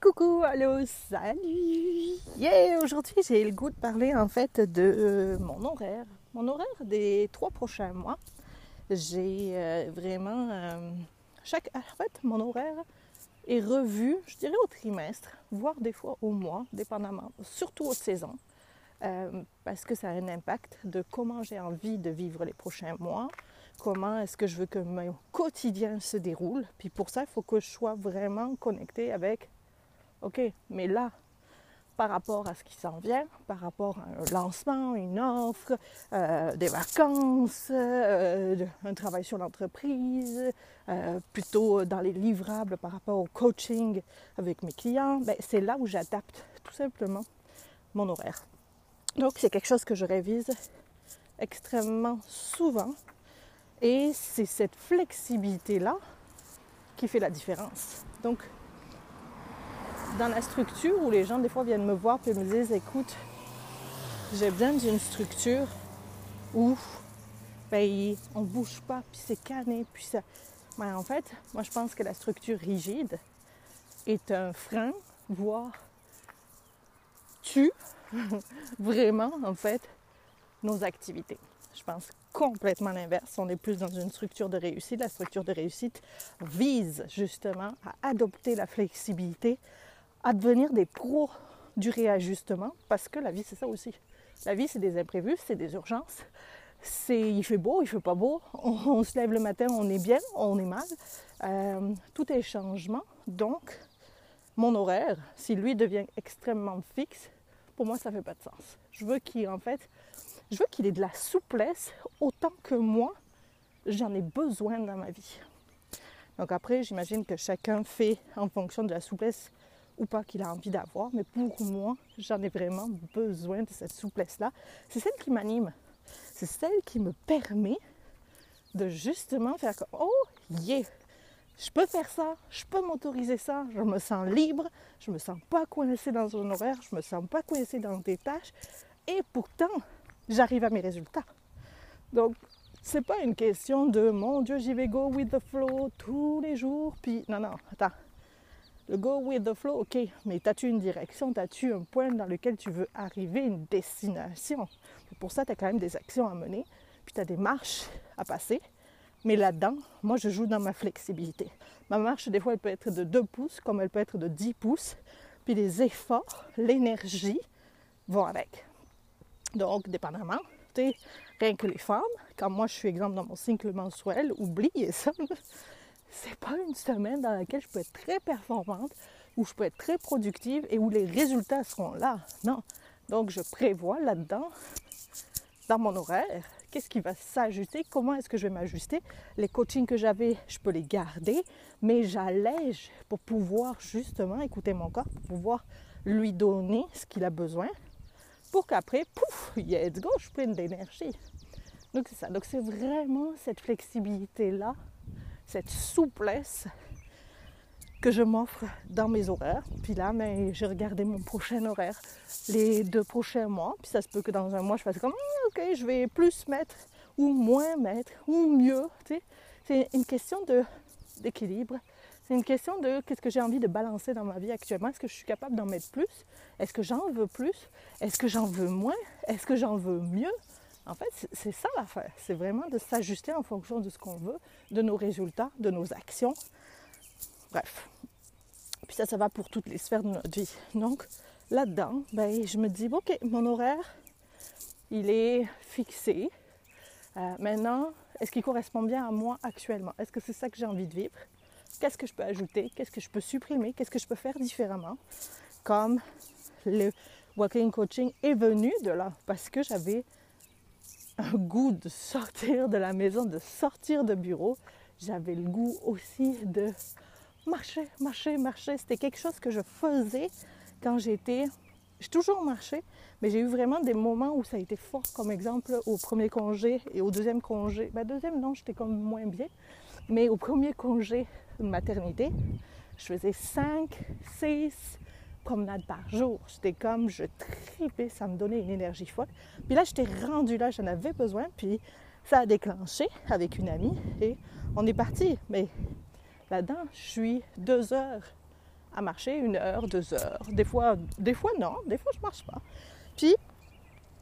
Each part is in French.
Coucou, allô, salut Yeah, aujourd'hui j'ai le goût de parler en fait de euh, mon horaire. Mon horaire des trois prochains mois. J'ai euh, vraiment... euh, chaque, en fait, mon horaire est revu, je dirais au trimestre, voire des fois au mois, dépendamment, surtout aux saisons. euh, parce que ça a un impact de comment j'ai envie de vivre les prochains mois, comment est-ce que je veux que mon quotidien se déroule. Puis pour ça, il faut que je sois vraiment connectée avec, OK, mais là, par rapport à ce qui s'en vient, par rapport à un lancement, une offre, euh, des vacances, euh, un travail sur l'entreprise, euh, plutôt dans les livrables par rapport au coaching avec mes clients, ben, c'est là où j'adapte tout simplement mon horaire. Donc c'est quelque chose que je révise extrêmement souvent et c'est cette flexibilité-là qui fait la différence. Donc dans la structure où les gens des fois viennent me voir et me disent écoute, j'ai besoin d'une structure où ben, on ne bouge pas, puis c'est cané, puis ça. Ben, en fait, moi je pense que la structure rigide est un frein, voire tue vraiment en fait nos activités. Je pense complètement l'inverse. On est plus dans une structure de réussite. La structure de réussite vise justement à adopter la flexibilité, à devenir des pros du réajustement, parce que la vie, c'est ça aussi. La vie, c'est des imprévus, c'est des urgences. C'est il fait beau, il fait pas beau. On, se lève le matin, on est bien, on est mal. Euh, tout est changement. Donc, mon horaire, si lui devient extrêmement fixe, pour moi, ça fait pas de sens. Je veux qu'il, en je veux qu'il ait de la souplesse autant que moi, j'en ai besoin dans ma vie. Donc après, j'imagine que chacun fait en fonction de la souplesse ou pas qu'il a envie d'avoir, mais pour moi, j'en ai vraiment besoin de cette souplesse-là. C'est celle qui m'anime. C'est celle qui me permet de justement faire comme Oh, yeah! Je peux faire ça, je peux m'autoriser ça, je me sens libre, je me sens pas coincée dans un horaire, je me sens pas coincée dans des tâches, et pourtant, j'arrive à mes résultats. Donc, c'est pas une question de mon Dieu, j'y vais go with the flow tous les jours, puis non, non, attends. Le go with the flow, ok, mais as-tu une direction, as-tu un point dans lequel tu veux arriver, une destination? Pour ça, tu as quand même des actions à mener, puis tu as des marches à passer. Mais là-dedans, moi, je joue dans ma flexibilité. Ma marche, des fois, elle peut être de 2 pouces, comme elle peut être de 10 pouces. Puis les efforts, l'énergie vont avec. Donc, dépendamment, tu rien que les femmes, quand moi je suis exemple dans mon cycle mensuel, oubliez ça. C'est pas une semaine dans laquelle je peux être très performante, où je peux être très productive et où les résultats seront là. Non. Donc, je prévois là-dedans, dans mon horaire, qu'est-ce qui va s'ajuster, comment est-ce que je vais m'ajuster. Les coachings que j'avais, je peux les garder, mais j'allège pour pouvoir justement écouter mon corps, pour pouvoir lui donner ce qu'il a besoin, pour qu'après, pouf, let's go, je suis pleine d'énergie. Donc c'est ça. Donc c'est vraiment cette flexibilité-là, cette souplesse que je m'offre dans mes horaires. Puis là, mais j'ai regardé mon prochain horaire les deux prochains mois. Puis ça se peut que dans un mois, je fasse comme, Ah, ok, je vais plus mettre ou moins mettre ou mieux. C'est une question d'équilibre. C'est une question de qu'est-ce que j'ai envie de balancer dans ma vie actuellement. Est-ce que je suis capable d'en mettre plus? Est-ce que j'en veux plus? Est-ce que j'en veux moins? Est-ce que j'en veux mieux? En fait, c'est- ça l'affaire. C'est vraiment de s'ajuster en fonction de ce qu'on veut, de nos résultats, de nos actions. Bref. Puis ça, ça va pour toutes les sphères de notre vie. Donc, là-dedans, ben, je me dis, OK, mon horaire, il est fixé. Euh, maintenant, est-ce qu'il correspond bien à moi actuellement? Est-ce que c'est ça que j'ai envie de vivre? Qu'est-ce que je peux ajouter? Qu'est-ce que je peux supprimer? Qu'est-ce que je peux faire différemment? Comme le walking coaching est venu de là parce que j'avais un goût de sortir de la maison, de sortir de bureau. J'avais le goût aussi de marcher, marcher, marcher. C'était quelque chose que je faisais quand j'étais... J'ai toujours marché, mais j'ai eu vraiment des moments où ça a été fort, comme exemple au premier congé et au deuxième congé. Ben, deuxième, non, j'étais comme moins bien. Mais au premier congé de maternité, je faisais 5, 6 promenades par jour. J'étais comme, je tripais, ça me donnait une énergie folle. Puis là, j'étais rendue là, j'en avais besoin. Puis ça a déclenché avec une amie et on est parti. Mais là-dedans, je suis deux heures à marcher une heure, deux heures. Des fois, des fois non, des fois je marche pas. Puis,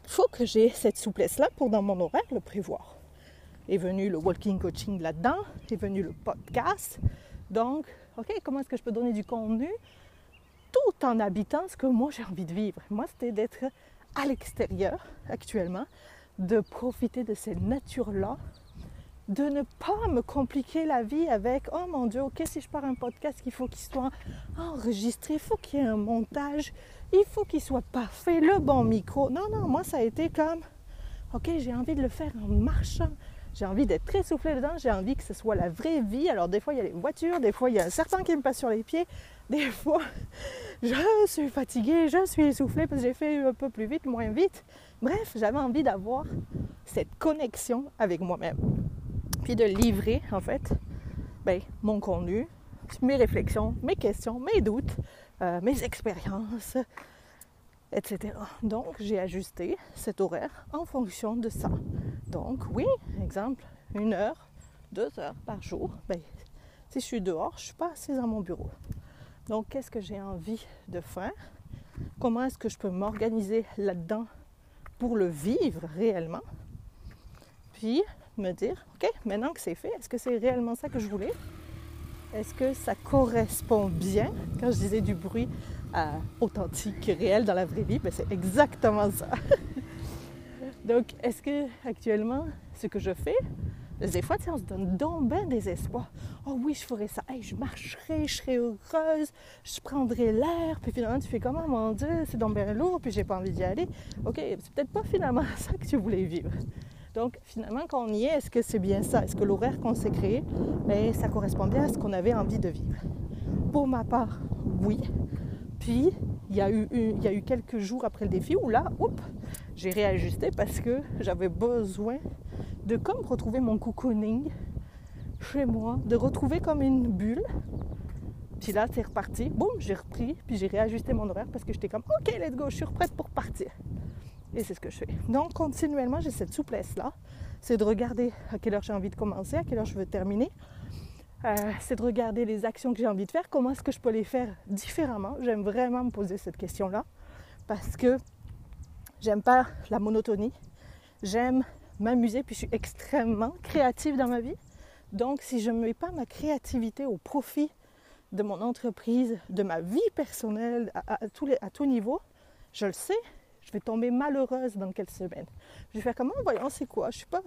il faut que j'ai cette souplesse-là pour dans mon horaire le prévoir. Est venu le walking coaching là-dedans, est venu le podcast. Donc, OK, comment est-ce que je peux donner du contenu? Tout en habitant ce que moi j'ai envie de vivre? Moi, c'était d'être à l'extérieur actuellement, de profiter de cette nature-là, de ne pas me compliquer la vie avec oh mon dieu, ok si je pars un podcast, il faut qu'il soit enregistré, il faut qu'il y ait un montage, il faut qu'il soit parfait, le bon micro. Non, non, moi ça a été comme ok j'ai envie de le faire en marchant. J'ai envie d'être très soufflé dedans, j'ai envie que ce soit la vraie vie. Alors des fois il y a les voitures, des fois il y a un certain qui me passe sur les pieds, des fois je suis fatiguée, je suis essoufflée parce que j'ai fait un peu plus vite, moins vite. Bref, j'avais envie d'avoir cette connexion avec moi-même puis de livrer en fait ben, mon contenu, mes réflexions, mes questions, mes doutes, euh, mes expériences, etc. Donc j'ai ajusté cet horaire en fonction de ça. Donc oui, exemple, une heure, deux heures par jour. Ben, si je suis dehors, je ne suis pas assise à mon bureau. Donc qu'est-ce que j'ai envie de faire? Comment est-ce que je peux m'organiser là-dedans pour le vivre réellement? Puis me dire, OK, maintenant que c'est fait, est-ce que c'est réellement ça que je voulais? Est-ce que ça correspond bien? Quand je disais du bruit authentique, réel dans la vraie vie, ben c'est exactement ça. Donc, est-ce que actuellement, ce que je fais, des fois, on se donne donc bien des espoirs. Oh oui, je ferais ça. Je marcherais, je serais heureuse, je prendrais l'air. Puis finalement, tu fais comment, oh, mon Dieu, c'est donc bien lourd, puis j'ai pas envie d'y aller. OK, c'est peut-être pas finalement ça que tu voulais vivre. Donc finalement, quand on y est, est-ce que c'est bien ça? Est-ce que l'horaire qu'on s'est créé, ben, ça correspond bien à ce qu'on avait envie de vivre? Pour ma part, oui. Puis, il y, a eu, quelques jours après le défi où là, j'ai réajusté parce que j'avais besoin de comme retrouver mon cocooning chez moi, de retrouver comme une bulle. Puis là, c'est reparti. Boum, j'ai repris, puis j'ai réajusté mon horaire parce que j'étais comme, OK, let's go, je suis prête pour partir. Et c'est ce que je fais. Donc, continuellement, j'ai cette souplesse-là. C'est de regarder à quelle heure j'ai envie de commencer, à quelle heure je veux terminer. Euh, c'est de regarder les actions que j'ai envie de faire, comment est-ce que je peux les faire différemment. J'aime vraiment me poser cette question-là parce que j'aime pas la monotonie. J'aime m'amuser, puis je suis extrêmement créative dans ma vie. Donc, si je ne mets pas ma créativité au profit de mon entreprise, de ma vie personnelle à, tous les, à tout niveau, je le sais, je vais tomber malheureuse dans quelques semaines. Je vais faire comment voyons, c'est quoi? Je suis pas.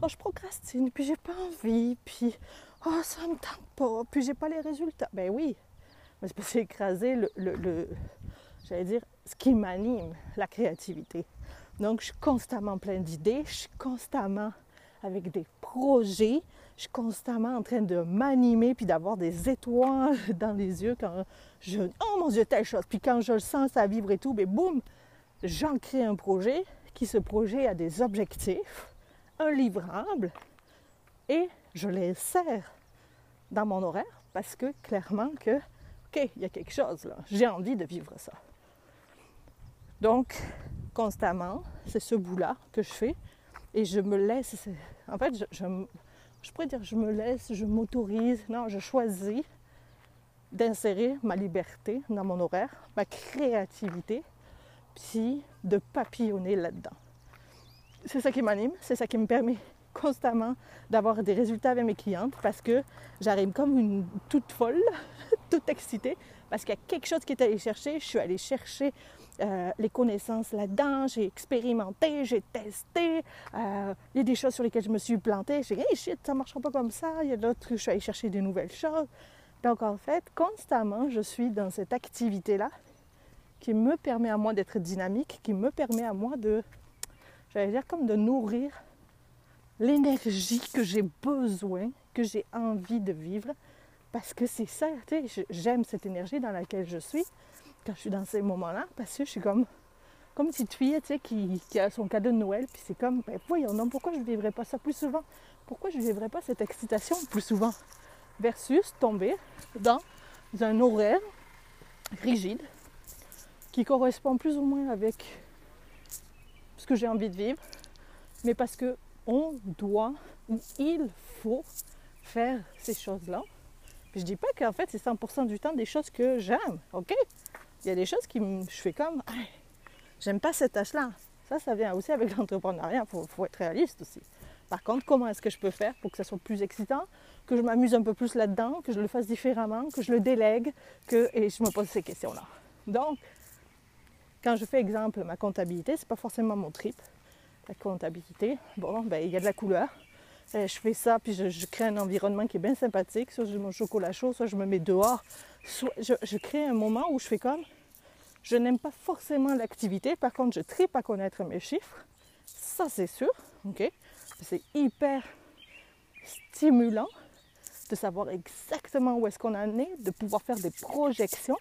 Oh, je procrastine, puis j'ai pas envie, puis oh, ça me tente pas, puis j'ai pas les résultats. Ben oui, mais c'est c'est écrasé le, le, j'allais dire, ce qui m'anime, la créativité. Donc, je suis constamment pleine d'idées, je suis constamment avec des projets, je suis constamment en train de m'animer puis d'avoir des étoiles dans les yeux quand je oh mon dieu telle chose puis quand je le sens ça vibre et tout ben boum j'en crée un projet qui, ce projet, a des objectifs, un livrable, et je les sers dans mon horaire parce que clairement que, OK, il y a quelque chose là, j'ai envie de vivre ça. Donc, constamment, c'est ce bout-là que je fais et je me laisse, en fait, je, je, pourrais dire, je me laisse, je m'autorise, non, je choisis d'insérer ma liberté dans mon horaire, ma créativité, de papillonner là-dedans. C'est ça qui m'anime, c'est ça qui me permet constamment d'avoir des résultats avec mes clientes parce que j'arrive comme une toute folle, toute excitée, parce qu'il y a quelque chose qui est allé chercher. Je suis allée chercher euh, les connaissances là-dedans, j'ai expérimenté, j'ai testé. Euh, il y a des choses sur lesquelles je me suis plantée. J'ai dit, hey shit, ça ne marchera pas comme ça. Il y a d'autres, je suis allée chercher des nouvelles choses. Donc en fait, constamment, je suis dans cette activité-là qui me permet à moi d'être dynamique, qui me permet à moi de, j'allais dire, comme de nourrir l'énergie que j'ai besoin, que j'ai envie de vivre, parce que c'est ça, j'aime cette énergie dans laquelle je suis je suis dans ces moments-là, parce que je suis comme, comme une petite fille, tu sais, qui, a son cadeau de Noël, puis c'est comme, ben voyons, pourquoi je ne vivrais pas ça plus souvent? Pourquoi je ne vivrais pas cette excitation plus souvent? Versus tomber dans un horaire rigide, qui correspond plus ou moins avec ce que j'ai envie de vivre, mais parce que on doit ou il faut faire ces choses-là. Puis je dis pas qu'en fait c'est 100% du temps des choses que j'aime, ok? Il y a des choses qui je fais comme, j'aime pas cette tâche-là. Ça, ça vient aussi avec l'entrepreneuriat, il faut, être réaliste aussi. Par contre, comment est-ce que je peux faire pour que ça soit plus excitant, que je m'amuse un peu plus là-dedans, que je le fasse différemment, que je le délègue, que... et je me pose ces questions-là. Donc, quand je fais exemple ma comptabilité, c'est pas forcément mon trip. La comptabilité, bon, ben il y a de la couleur. Euh, je fais ça, puis je, crée un environnement qui est bien sympathique. Soit je mange chocolat chaud, soit je me mets dehors. Soit je, crée un moment où je fais comme je n'aime pas forcément l'activité, par contre, je tripe à connaître mes chiffres. Ça, c'est sûr. ok? C'est hyper stimulant de savoir exactement où est-ce qu'on en est, de pouvoir faire des projections,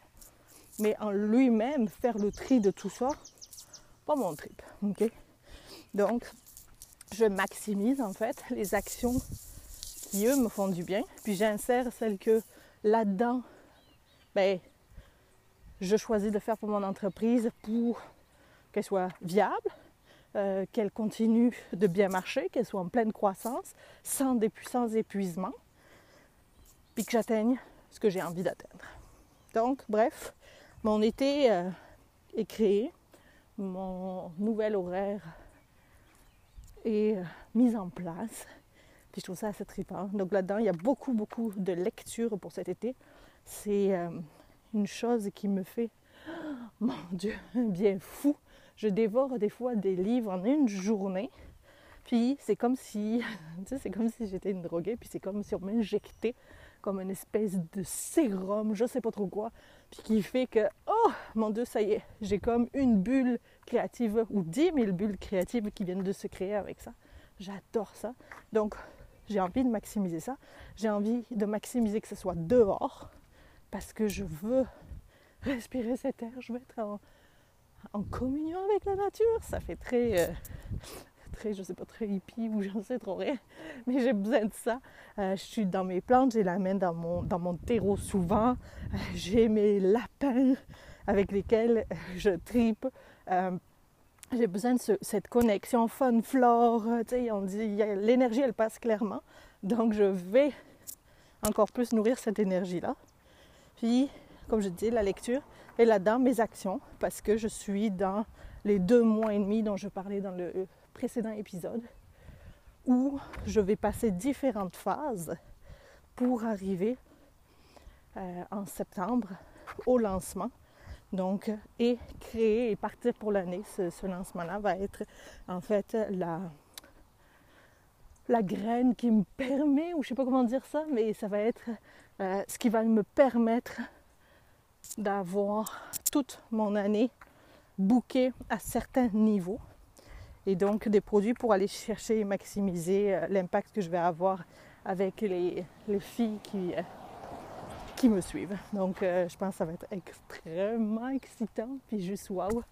mais en lui-même, faire le tri de tout ça, pas mon trip. Donc, je maximise en fait les actions qui, eux, me font du bien, puis j'insère celles que là-dedans, ben, je choisis de faire pour mon entreprise pour qu'elle soit viable, euh, qu'elle continue de bien marcher, qu'elle soit en pleine croissance, sans, sans épuisement, puis que j'atteigne ce que j'ai envie d'atteindre. Donc, bref, mon été euh, est créé, mon nouvel horaire est euh, mis en place, puis je trouve ça assez trippant. Donc là-dedans, il y a beaucoup, beaucoup de lectures pour cet été. C'est une chose qui me fait, mon Dieu, bien fou. Je dévore des fois des livres en une journée. Puis c'est comme si, tu sais, c'est comme si j'étais une droguée, puis c'est comme si on m'injectait comme une espèce de sérum, je sais pas trop quoi, puis qui fait que, oh mon Dieu, ça y est, j'ai comme une bulle créative ou dix mille bulles créatives qui viennent de se créer avec ça. J'adore ça. Donc, j'ai envie de maximiser ça. J'ai envie de maximiser que ce soit dehors, parce que je veux respirer cet air, je veux être en, communion avec la nature. Ça fait très, euh, très, je sais pas, très hippie ou j'en sais trop rien, mais j'ai besoin de ça. Euh, je suis dans mes plantes, j'ai la main dans mon, dans mon terreau souvent, euh, j'ai mes lapins avec lesquels je tripe. j'ai besoin de cette connexion fun flore. on dit l'énergie elle passe clairement, donc je vais encore plus nourrir cette énergie là. Puis, comme je dis, la lecture et là-dedans mes actions, parce que je suis dans les deux mois et demi dont je parlais dans le précédent épisode, où je vais passer différentes phases pour arriver euh, en septembre au lancement. Donc, et créer et partir pour l'année, ce, lancement-là va être en fait la, la graine qui me permet, ou je ne sais pas comment dire ça, mais ça va être euh, ce qui va me permettre d'avoir toute mon année bookée à certains niveaux et donc des produits pour aller chercher et maximiser euh, l'impact que je vais avoir avec les, filles qui, euh, qui me suivent. Donc je pense que ça va être extrêmement excitant, puis juste wow.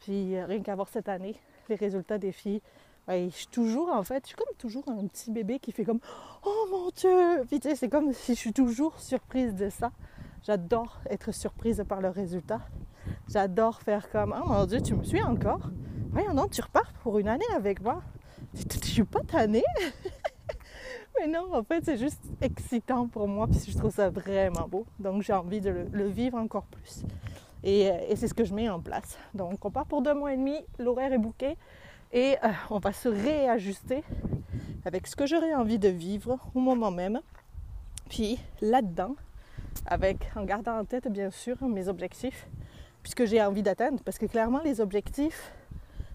Puis rien qu'avoir cette année, les résultats des filles, je suis toujours, en fait, je suis comme toujours un petit bébé qui fait comme Oh mon Dieu! Puis tu sais, c'est comme si je suis toujours surprise de ça. J'adore être surprise par le résultat. J'adore faire comme Oh mon Dieu, tu me suis encore? Voyons non, tu repars pour une année avec moi. Je suis pas tannée. Mais non, en fait, c'est juste excitant pour moi, puis je trouve ça vraiment beau. Donc j'ai envie de le, vivre encore plus. Et, euh, et c'est ce que je mets en place. Donc on part pour deux mois et demi, l'horaire est bouqué. Et euh, on va se réajuster avec ce que j'aurais envie de vivre au moment même. Puis là-dedans, avec en gardant en tête bien sûr mes objectifs, puisque j'ai envie d'atteindre, parce que clairement les objectifs,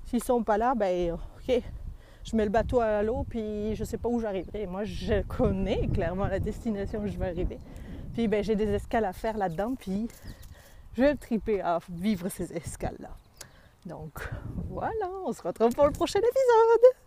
s'ils sont pas là, ben je mets le bateau à l'eau, puis je sais pas où j'arriverai. Moi, je connais clairement la destination où je vais arriver. Puis ben j'ai des escales à faire là-dedans, puis je vais triper à vivre ces escales-là. Donc voilà, on se retrouve pour le prochain épisode.